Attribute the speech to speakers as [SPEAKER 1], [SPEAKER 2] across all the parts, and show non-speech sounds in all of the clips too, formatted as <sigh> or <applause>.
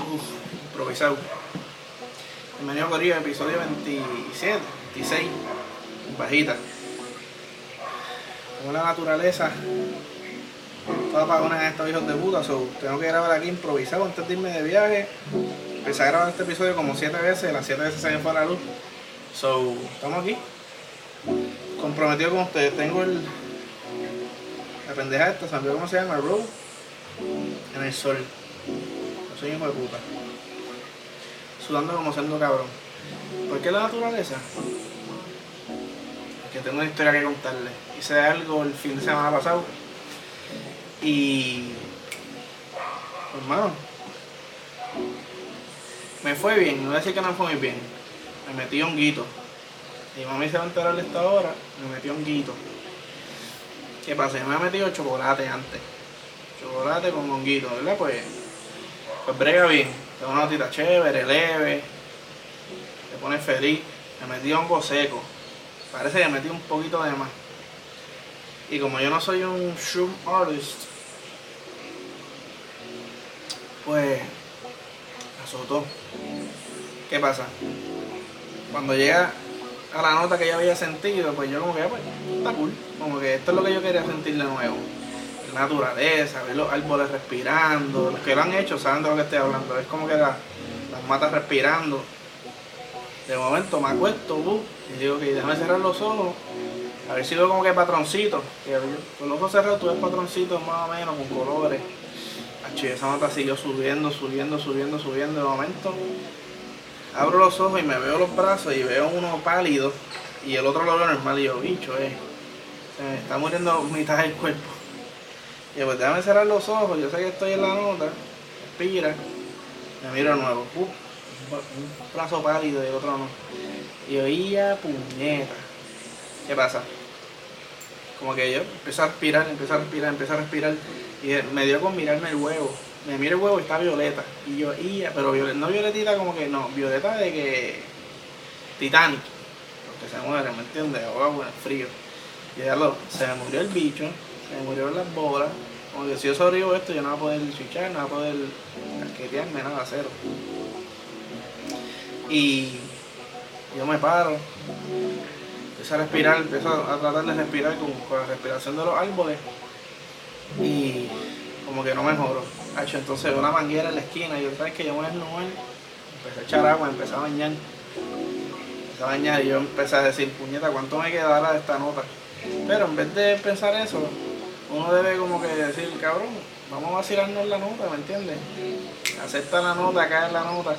[SPEAKER 1] Uf, improvisado. Bienvenido Corillo, episodio 27, 26, bajita. Como la naturaleza, toda apagona en estos hijos de puta, so, tengo que grabar aquí improvisado antes de irme de viaje. Empecé a grabar este episodio como 7 veces, las 7 veces se me fue la luz. So, estamos aquí. Comprometido con ustedes. Tengo el. La pendeja esta, ¿saben cómo se llama? Row. En el sol. Soy hijo de puta. Sudando como siendo cabrón. ¿Por qué la naturaleza? Que tengo una historia que contarle. Hice algo el fin de semana pasado. Y. Hermano. Me fue bien, no voy a decir que no fue muy bien. Me metí honguito. Y mami se va a enterar de esta hora, me metí honguito. ¿Qué pasa? Me había metido chocolate antes. Chocolate con honguito, ¿verdad? Pues, pues brega bien. Da una notita chévere, leve. Te pone feliz. Me metí hongo seco. Parece que me metí un poquito de más. Y como yo no soy un shroom artist, pues azotó. ¿Qué pasa? Cuando llega a la nota que yo había sentido, pues yo como que, pues, está cool. Como que esto es lo que yo quería sentir de nuevo. Naturaleza, ver los árboles respirando. Los que lo han hecho saben de lo que estoy hablando. Es como que la- las matas respirando. De momento me acuesto, y digo que déjame cerrar los ojos. A ver si veo como que patroncitos. Que con los ojos cerrados tú ves más o menos con colores. Esa nota siguió subiendo, subiendo, subiendo, subiendo. De momento abro los ojos y me veo los brazos y veo uno pálido y el otro lo veo normal y yo, bicho, eh, está muriendo mitad del cuerpo. Y pues déjame cerrar los ojos, yo sé que estoy en la nota, respira, me miro de nuevo, ¡pum! un brazo pálido y otro no. Y yo, ¡ya puñeta! ¿Qué pasa? Como que yo empecé a respirar, empecé a respirar, empecé a respirar y me dio con mirarme el huevo. Me miro el huevo y está violeta. Y yo, ¡ya! Pero violet- no violetita como que no, violeta de que Titanic. Porque se muere, ¿me entiendes? El frío. Y ya lo, se me murió el bicho, me murieron las bolas. Como que si yo sobrevivo esto, yo no voy a poder chichar, no voy a poder casquetearme, nada, cero. Y yo me paro, empiezo a respirar, empiezo a tratar de respirar con, la respiración de los árboles. Y como que no. Hacho, entonces veo una manguera en la esquina y yo sabes que yo me desnudar. Empecé a echar agua, empecé a bañar. Empecé a bañar y yo empecé a decir, puñeta, ¿cuánto me quedará de esta nota? Pero en vez de pensar eso, uno debe como que decir, cabrón, vamos a vacilarnos la nota, ¿me entiendes? Acepta la nota, cae en la nota.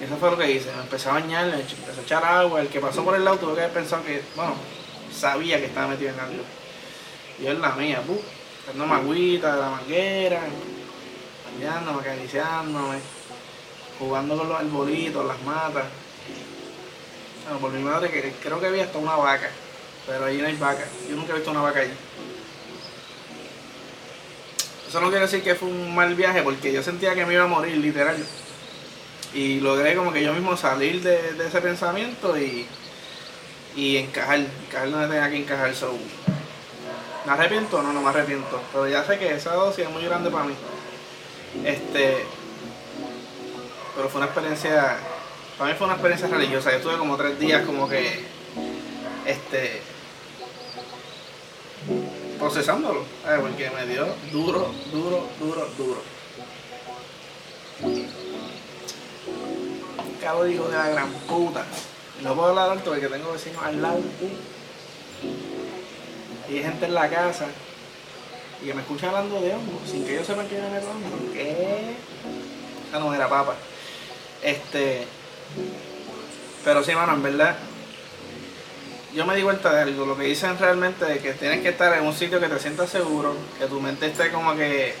[SPEAKER 1] Y eso fue lo que hice. Me empecé a bañar, me empecé a echar agua. El que pasó por el lado tuvo que haber pensado que, bueno, sabía que estaba metido en algo. Y yo en la mía, ¡pum! Dándome agüita de la manguera, bañándome, acariciándome, jugando con los arbolitos, las matas. Bueno, por mi madre, creo que había hasta una vaca, pero allí no hay vaca. Yo nunca he visto una vaca allí. Eso no quiere decir que fue un mal viaje, porque yo sentía que me iba a morir, literal. Y logré como que yo mismo salir de, ese pensamiento y, y encajar, encajar donde tenía que encajar. So, ¿Me arrepiento? No, no me arrepiento. Pero ya sé que esa dosis es muy grande para mí. Este. Pero fue una experiencia. Para mí fue una experiencia religiosa. Yo estuve como tres días como que. Este. Procesándolo. ¿sabes? Porque me dio duro, duro, duro, duro. Cabo digo de la gran puta. No puedo hablar alto porque tengo vecinos al lado. Y hay gente en la casa y que me escucha hablando de hongo sin que ellos sepan que yo me hongo. ¿Qué? Esa no era papa. Este. Pero sí, mano, en verdad. Yo me di cuenta de algo. Lo que dicen realmente de que tienes que estar en un sitio que te sientas seguro, que tu mente esté como que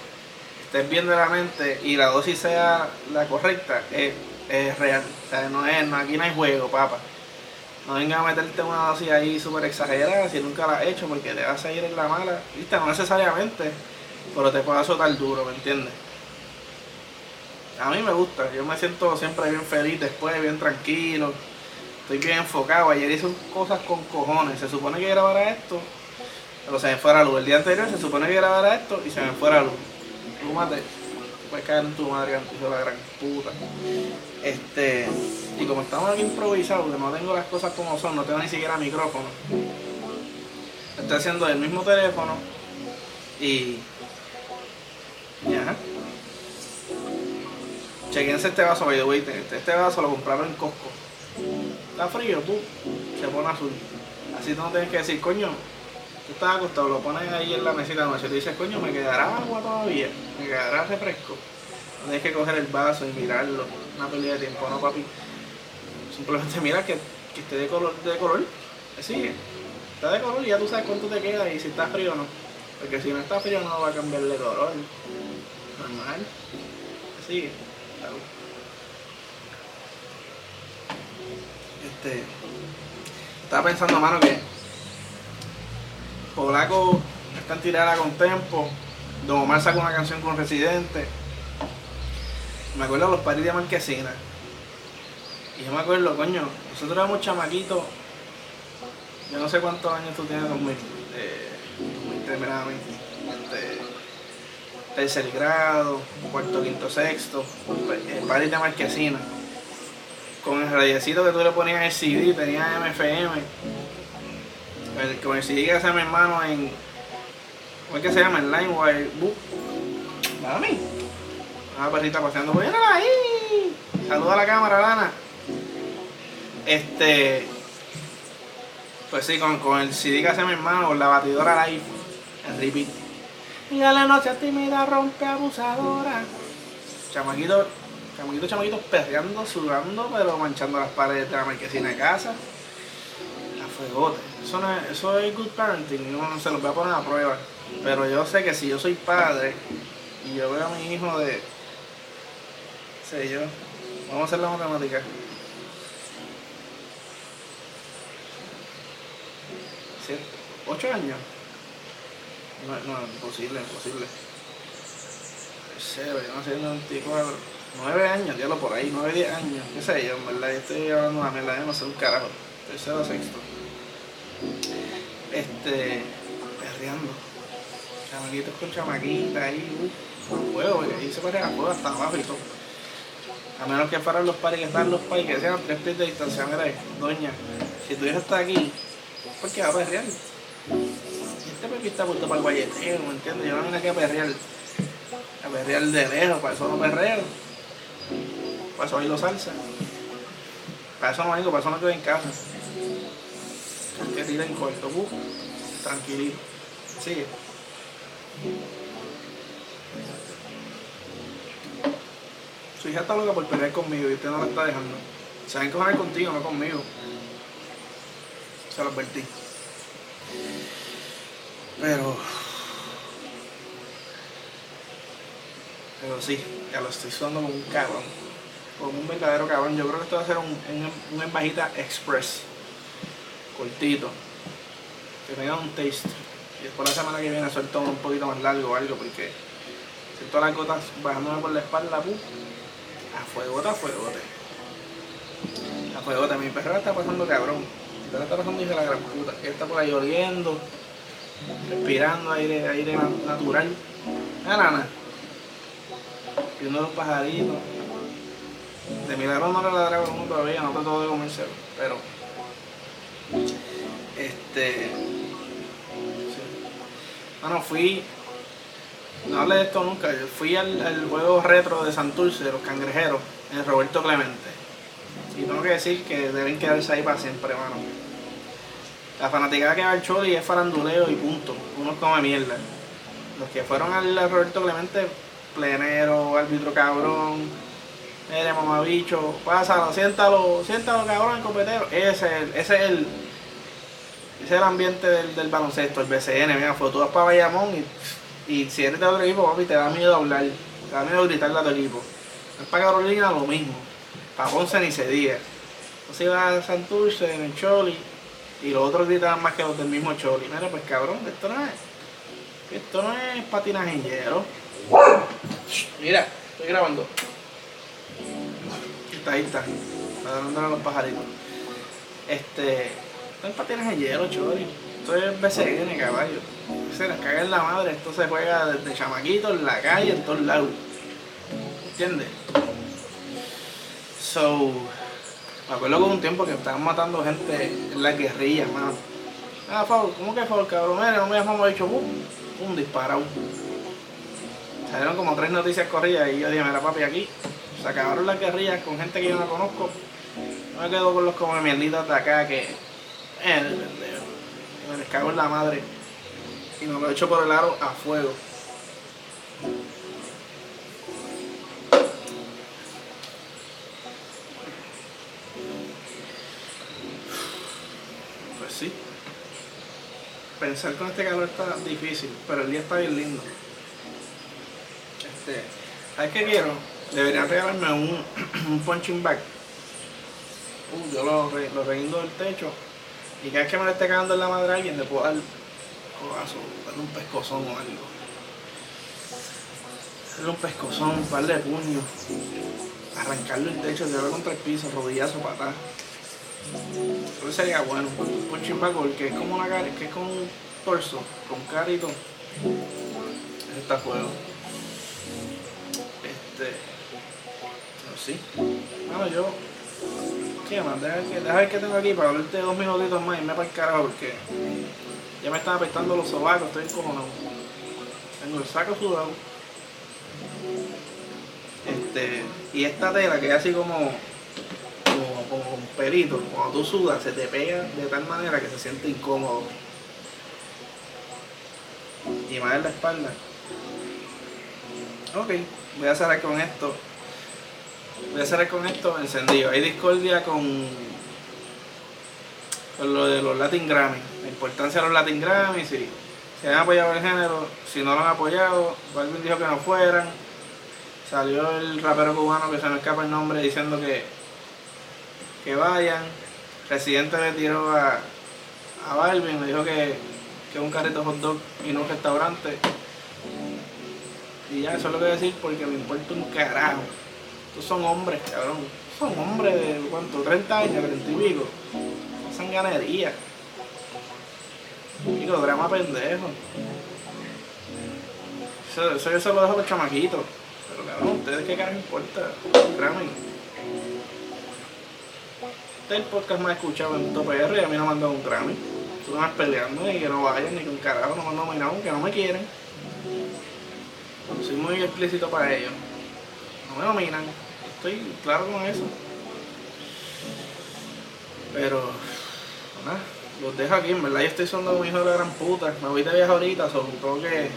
[SPEAKER 1] estés viendo la mente y la dosis sea la correcta, es, es real. O sea, no es, no, aquí no hay juego, papa. No vengas a meterte una dosis ahí súper exagerada si nunca la has hecho porque te vas a ir en la mala. Viste, no necesariamente, pero te puede azotar duro, ¿me entiendes? A mí me gusta, yo me siento siempre bien feliz después, bien tranquilo. Estoy bien enfocado. Ayer hice cosas con cojones. Se supone que grabara esto, pero se me fue la luz. El día anterior se supone que grabara esto y se me fue la luz. Fúmate. puedes caer en tu madre, hijo la gran puta. Este, y como estamos aquí improvisados, que no tengo las cosas como son, no tengo ni siquiera micrófono, estoy haciendo el mismo teléfono y. Ya. Chequense este vaso, by the way. Este, este vaso lo compraron en Costco. Está frío, tú. Se pone azul. Así tú no tienes que decir, coño, tú estás acostado, lo pones ahí en la mesita de noche y dices, coño, me quedará agua todavía, me quedará refresco. Tienes que coger el vaso y mirarlo. Una pérdida de tiempo, no, papi. Simplemente mira que, que esté de color, de color. Sigue. Está de color y ya tú sabes cuánto te queda y si está frío o no. Porque si no está frío no va a cambiar de color. Normal. Sigue. Este. Estaba pensando, mano, que Polaco está en tirada con tempo. Don Omar sacó una canción con Residente. Me acuerdo de los paris de Marquesina. Y yo me acuerdo, coño, nosotros éramos chamaquitos. Yo no sé cuántos años tú tienes, 2000, eh, 2003, este, tercer grado, cuarto, quinto, sexto, el paris de Marquesina. Con el radiecito que tú le ponías el CD, tenía MFM el, con el CD que hace mi hermano en. ¿Cómo es que se llama? En LimeWire. Mami. Una perrita paseando. ¡Mírala ahí! Saluda a la cámara, Lana. Este. Pues sí, con, con el CD que hace mi hermano, con la batidora live, en repeat. Y la noche tímida rompe abusadora. Chamaquito, chamaquito, chamaquito perreando, sudando, pero manchando las paredes de la marquesina de casa. La fuegote. Eso, es, eso es good parenting, no, se los voy a poner a prueba. Pero yo sé que si yo soy padre y yo veo a mi hijo de, sé yo, vamos a hacer la matemática. ¿Siete? ¿Ocho años? No, no, imposible, imposible. Cero, yo no sé, 94, nueve años, diablo por ahí, nueve, diez años, qué sé yo, en verdad, yo estoy hablando la mierda, yo no sé un carajo, tercero, sexto este, perreando. Chamaquitos con chamaquita ahí, uh, fuego, y ahí se pone a fuego hasta abajo y todo. A menos que fueran los pares que están los pares que sean tres pies de distancia, mira, doña, si tu hija está aquí, ¿por qué va a perrear? Este Pepi está puesto para el guayeteo, ¿me entiendes? Yo no vine aquí a perrear, a perrear de lejos, para eso no perreo. Para eso bailo salsa. Para eso no vengo, para eso no estoy en casa que tira en corto, uh, tranquilito. Sigue. Su hija está loca por pelear conmigo y usted no la está dejando. Se va a encojar contigo, no conmigo. Se lo advertí. Pero. Pero sí, ya lo estoy sudando como un cabrón. Como un verdadero cabrón. Yo creo que esto va a ser un, un, embajita express cortito, que tenga un taste. Y después la semana que viene suelto un poquito más largo o algo, porque siento las gotas bajándome por la espalda, pu, a fuego, a fuego. A fuego, mi perro está pasando cabrón. Mi está pasando hijo de la gran puta. Él está por ahí oliendo, respirando aire, aire natural. Ah, nana. Viendo los pajaritos. De milagro no le ladra uno todavía, no trato de comérselo, pero este. Bueno, fui. No hablé de esto nunca. fui al, juego retro de Santurce, de los cangrejeros, en Roberto Clemente. Y tengo que decir que deben quedarse ahí para siempre, mano. La fanaticada que va al Choli es faranduleo y punto. Uno come mierda. Los que fueron al Roberto Clemente, plenero, árbitro cabrón, Mire, mamabicho, pásalo, siéntalo, siéntalo, cabrón, copetero. Ese, es el, ese es el ambiente del, del baloncesto, el BCN. Mira, fue tú vas para Bayamón y, y si eres de otro equipo, papi, te da miedo hablar, te da miedo gritarle a tu equipo. Es para Carolina lo mismo, para Ponce ni se diga. Entonces iba a Santurce, en el Choli, y los otros gritaban más que los del mismo Choli. Mira, pues cabrón, esto no es, esto no es patinaje en hielo. Mira, estoy grabando ahí está. Para a los pajaritos. Este. Esto es patines de hielo, chori. Esto es BCN, caballo. Se les caga en la madre. Esto se juega desde chamaquito, en la calle, en todos lados. ¿Entiendes? So, me acuerdo que un tiempo que estaban matando gente en la guerrilla, mano. Ah, favor, ¿cómo que favor, cabrón? Mira, no me llamamos dicho, boom, un disparado. Salieron como tres noticias corridas y yo dije, mira papi, aquí se acabaron las guerrillas con gente que yo no conozco. No me quedo con los como mierditas de acá que. Eh, me les cago en la madre. Y me lo echo por el aro a fuego. Pues sí. Pensar con este calor está difícil, pero el día está bien lindo. Este, ¿Sabes qué quiero? Deberían regalarme un, <clears throat> un punching bag. Uh, yo lo, re, lo reindo del techo. Y cada vez que me le esté cagando en la madre a alguien, le puedo dar codazo, darle un pescozón o algo. Darle un pescozón, un par de puños. Arrancarle el techo, tirarlo contra el piso, rodillazo, patada. Eso sería bueno. Un punching bag porque es como una cara, que es como un torso, con carito. Está fuego. Sí. Bueno, yo. ¿Qué más? Deja, que, deja ver tengo aquí para hablarte dos minutitos más y me para el carajo porque ya me están apestando los sobacos, estoy encojonado. Tengo el saco sudado. Este. Y esta tela que es así como. como, como con pelito. Cuando tú sudas se te pega de tal manera que se siente incómodo. Y más en la espalda. Ok, voy a cerrar con esto. Voy a cerrar con esto encendido. Hay discordia con, con lo de los Latin Grammy. La importancia de los Latin Grammy, si, si han apoyado el género, si no lo han apoyado, Balvin dijo que no fueran. Salió el rapero cubano que se me escapa el nombre diciendo que, que vayan. Residente le tiró a, a Balvin, le dijo que, un carrito hot dog y no un restaurante. Y ya, eso es lo que voy a decir porque me importa un carajo. Estos son hombres, cabrón. Son hombres de cuánto, 30 años, 30 y pico. Hacen ganería. Digo, drama pendejo. Eso, eso yo se lo dejo a los chamaquitos. Pero cabrón, ¿ustedes qué carajo importa? Grammy. Este es el podcast más escuchado en Top R y a mí no me han un Grammy. Tú no peleando y que no vayan ni con carajo, no me han nominado, que no me quieren. Soy muy explícito para ellos. No me nominan. Estoy claro con eso. Pero, nada, los dejo aquí. En verdad, yo estoy sonando como hijo de la gran puta. Me voy de viaje ahorita, solo tengo que,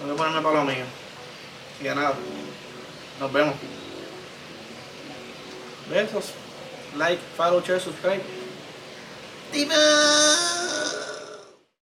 [SPEAKER 1] tengo que ponerme para lo mío. Y ya nada, nos vemos. Besos, like, follow, share, subscribe. ¡Dime!